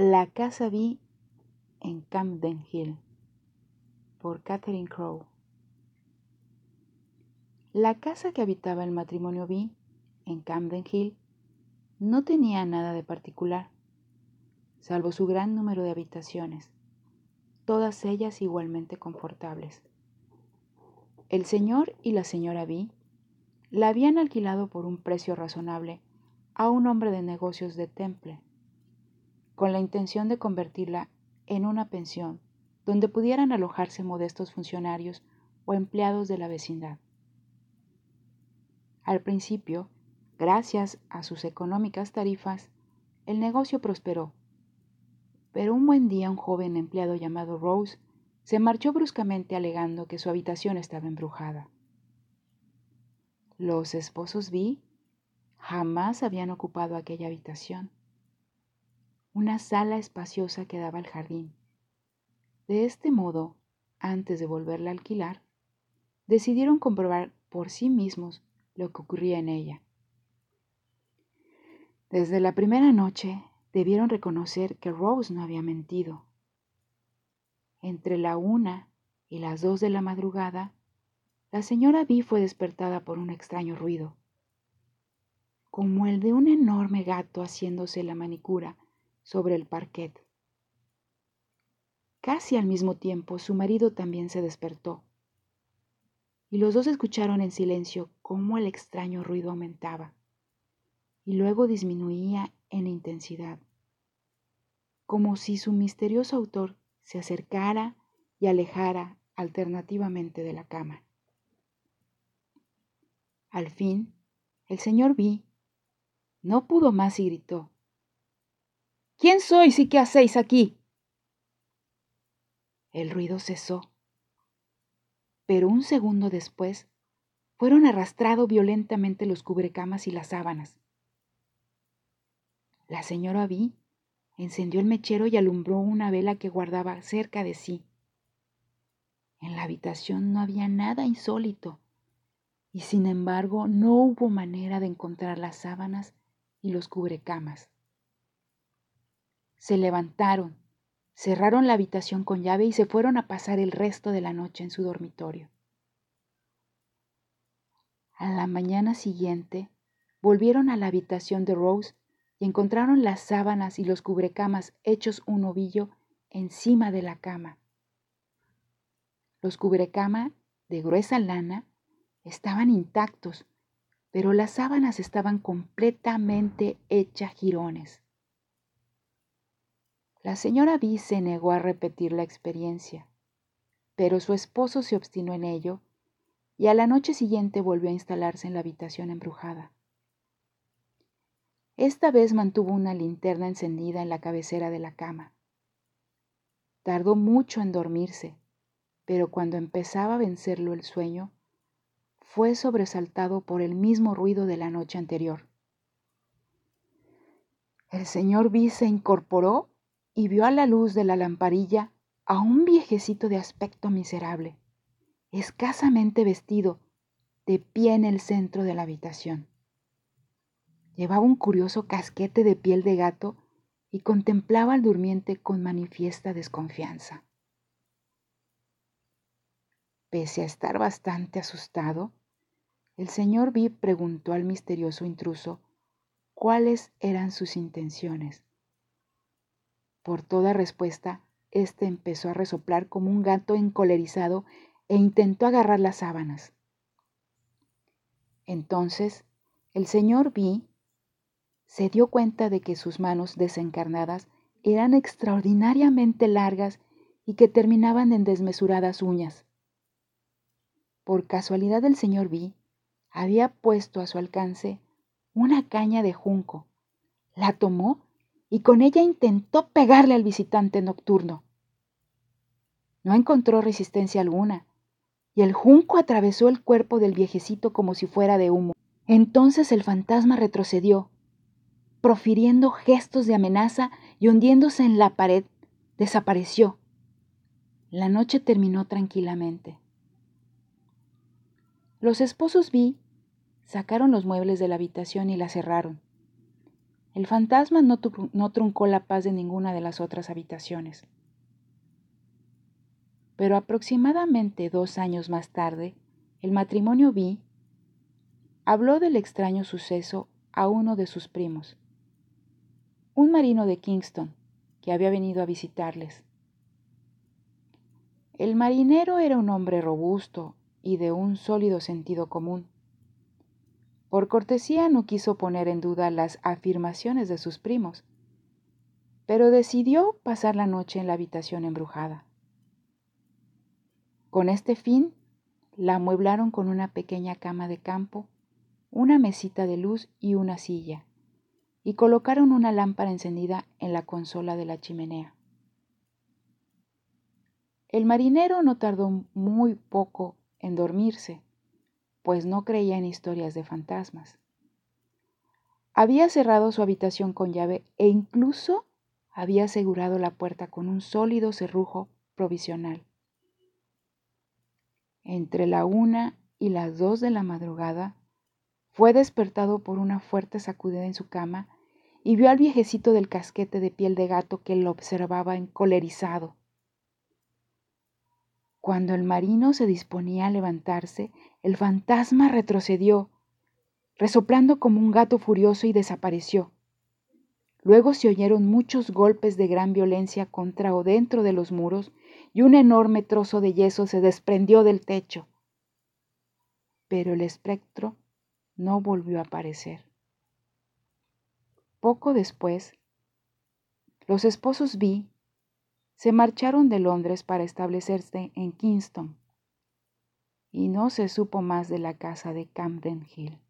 La casa vi en Camden Hill por Catherine Crowe. La casa que habitaba el matrimonio B en Camden Hill no tenía nada de particular, salvo su gran número de habitaciones, todas ellas igualmente confortables. El señor y la señora B la habían alquilado por un precio razonable a un hombre de negocios de Temple, con la intención de convertirla en una pensión donde pudieran alojarse modestos funcionarios o empleados de la vecindad. Al principio, gracias a sus económicas tarifas, el negocio prosperó. Pero un buen día un joven empleado llamado Rose se marchó bruscamente alegando que su habitación estaba embrujada. Los esposos Vi jamás habían ocupado aquella habitación. Una sala espaciosa que daba al jardín. De este modo, antes de volverla a alquilar, decidieron comprobar por sí mismos lo que ocurría en ella. Desde la primera noche debieron reconocer que Rose no había mentido. Entre la una y las dos de la madrugada, la señora B fue despertada por un extraño ruido, como el de un enorme gato haciéndose la manicura sobre el parquet. Casi al mismo tiempo su marido también se despertó y los dos escucharon en silencio cómo el extraño ruido aumentaba y luego disminuía en intensidad, como si su misterioso autor se acercara y alejara alternativamente de la cama. Al fin, el señor B no pudo más y gritó, ¿Quién sois y qué hacéis aquí? El ruido cesó pero un segundo después fueron arrastrados violentamente los cubrecamas y las sábanas. La señora Vi encendió el mechero y alumbró una vela que guardaba cerca de sí. En la habitación no había nada insólito, y sin embargo no hubo manera de encontrar las sábanas y los cubrecamas. Se levantaron, cerraron la habitación con llave y se fueron a pasar el resto de la noche en su dormitorio. A la mañana siguiente volvieron a la habitación de Rose y encontraron las sábanas y los cubrecamas hechos un ovillo encima de la cama. Los cubrecama de gruesa lana estaban intactos, pero las sábanas estaban completamente hechas jirones. La señora B se negó a repetir la experiencia, pero su esposo se obstinó en ello y a la noche siguiente volvió a instalarse en la habitación embrujada. Esta vez mantuvo una linterna encendida en la cabecera de la cama. Tardó mucho en dormirse, pero cuando empezaba a vencerlo el sueño, fue sobresaltado por el mismo ruido de la noche anterior. El señor B se incorporó y vio a la luz de la lamparilla a un viejecito de aspecto miserable, escasamente vestido, de pie en el centro de la habitación. Llevaba un curioso casquete de piel de gato y contemplaba al durmiente con manifiesta desconfianza. Pese a estar bastante asustado, el señor B preguntó al misterioso intruso cuáles eran sus intenciones. Por toda respuesta, éste empezó a resoplar como un gato encolerizado e intentó agarrar las sábanas. Entonces, el señor B se dio cuenta de que sus manos desencarnadas eran extraordinariamente largas y que terminaban en desmesuradas uñas. Por casualidad el señor B había puesto a su alcance una caña de junco, la tomó y con ella intentó pegarle al visitante nocturno. No encontró resistencia alguna, y el junco atravesó el cuerpo del viejecito como si fuera de humo. Entonces el fantasma retrocedió, profiriendo gestos de amenaza y hundiéndose en la pared, desapareció. La noche terminó tranquilamente. Los esposos vi sacaron los muebles de la habitación y la cerraron. El fantasma no, truncó la paz de ninguna de las otras habitaciones. Pero aproximadamente dos años más tarde, el matrimonio B habló del extraño suceso a uno de sus primos, un marino de Kingston, que había venido a visitarles. El marinero era un hombre robusto y de un sólido sentido común. Por cortesía no quiso poner en duda las afirmaciones de sus primos, pero decidió pasar la noche en la habitación embrujada. Con este fin, la amueblaron con una pequeña cama de campo, una mesita de luz y una silla, y colocaron una lámpara encendida en la consola de la chimenea. El marinero no tardó muy poco en dormirse, pues no creía en historias de fantasmas. Había cerrado su habitación con llave e incluso había asegurado la puerta con un sólido cerrujo provisional. Entre la una y las dos de la madrugada, fue despertado por una fuerte sacudida en su cama y vio al viejecito del casquete de piel de gato que lo observaba encolerizado. Cuando el marino se disponía a levantarse, el fantasma retrocedió, resoplando como un gato furioso y desapareció. Luego se oyeron muchos golpes de gran violencia contra o dentro de los muros y un enorme trozo de yeso se desprendió del techo. Pero el espectro no volvió a aparecer. Poco después, los esposos B se marcharon de Londres para establecerse en Kingston y no se supo más de la casa de Camden Hill.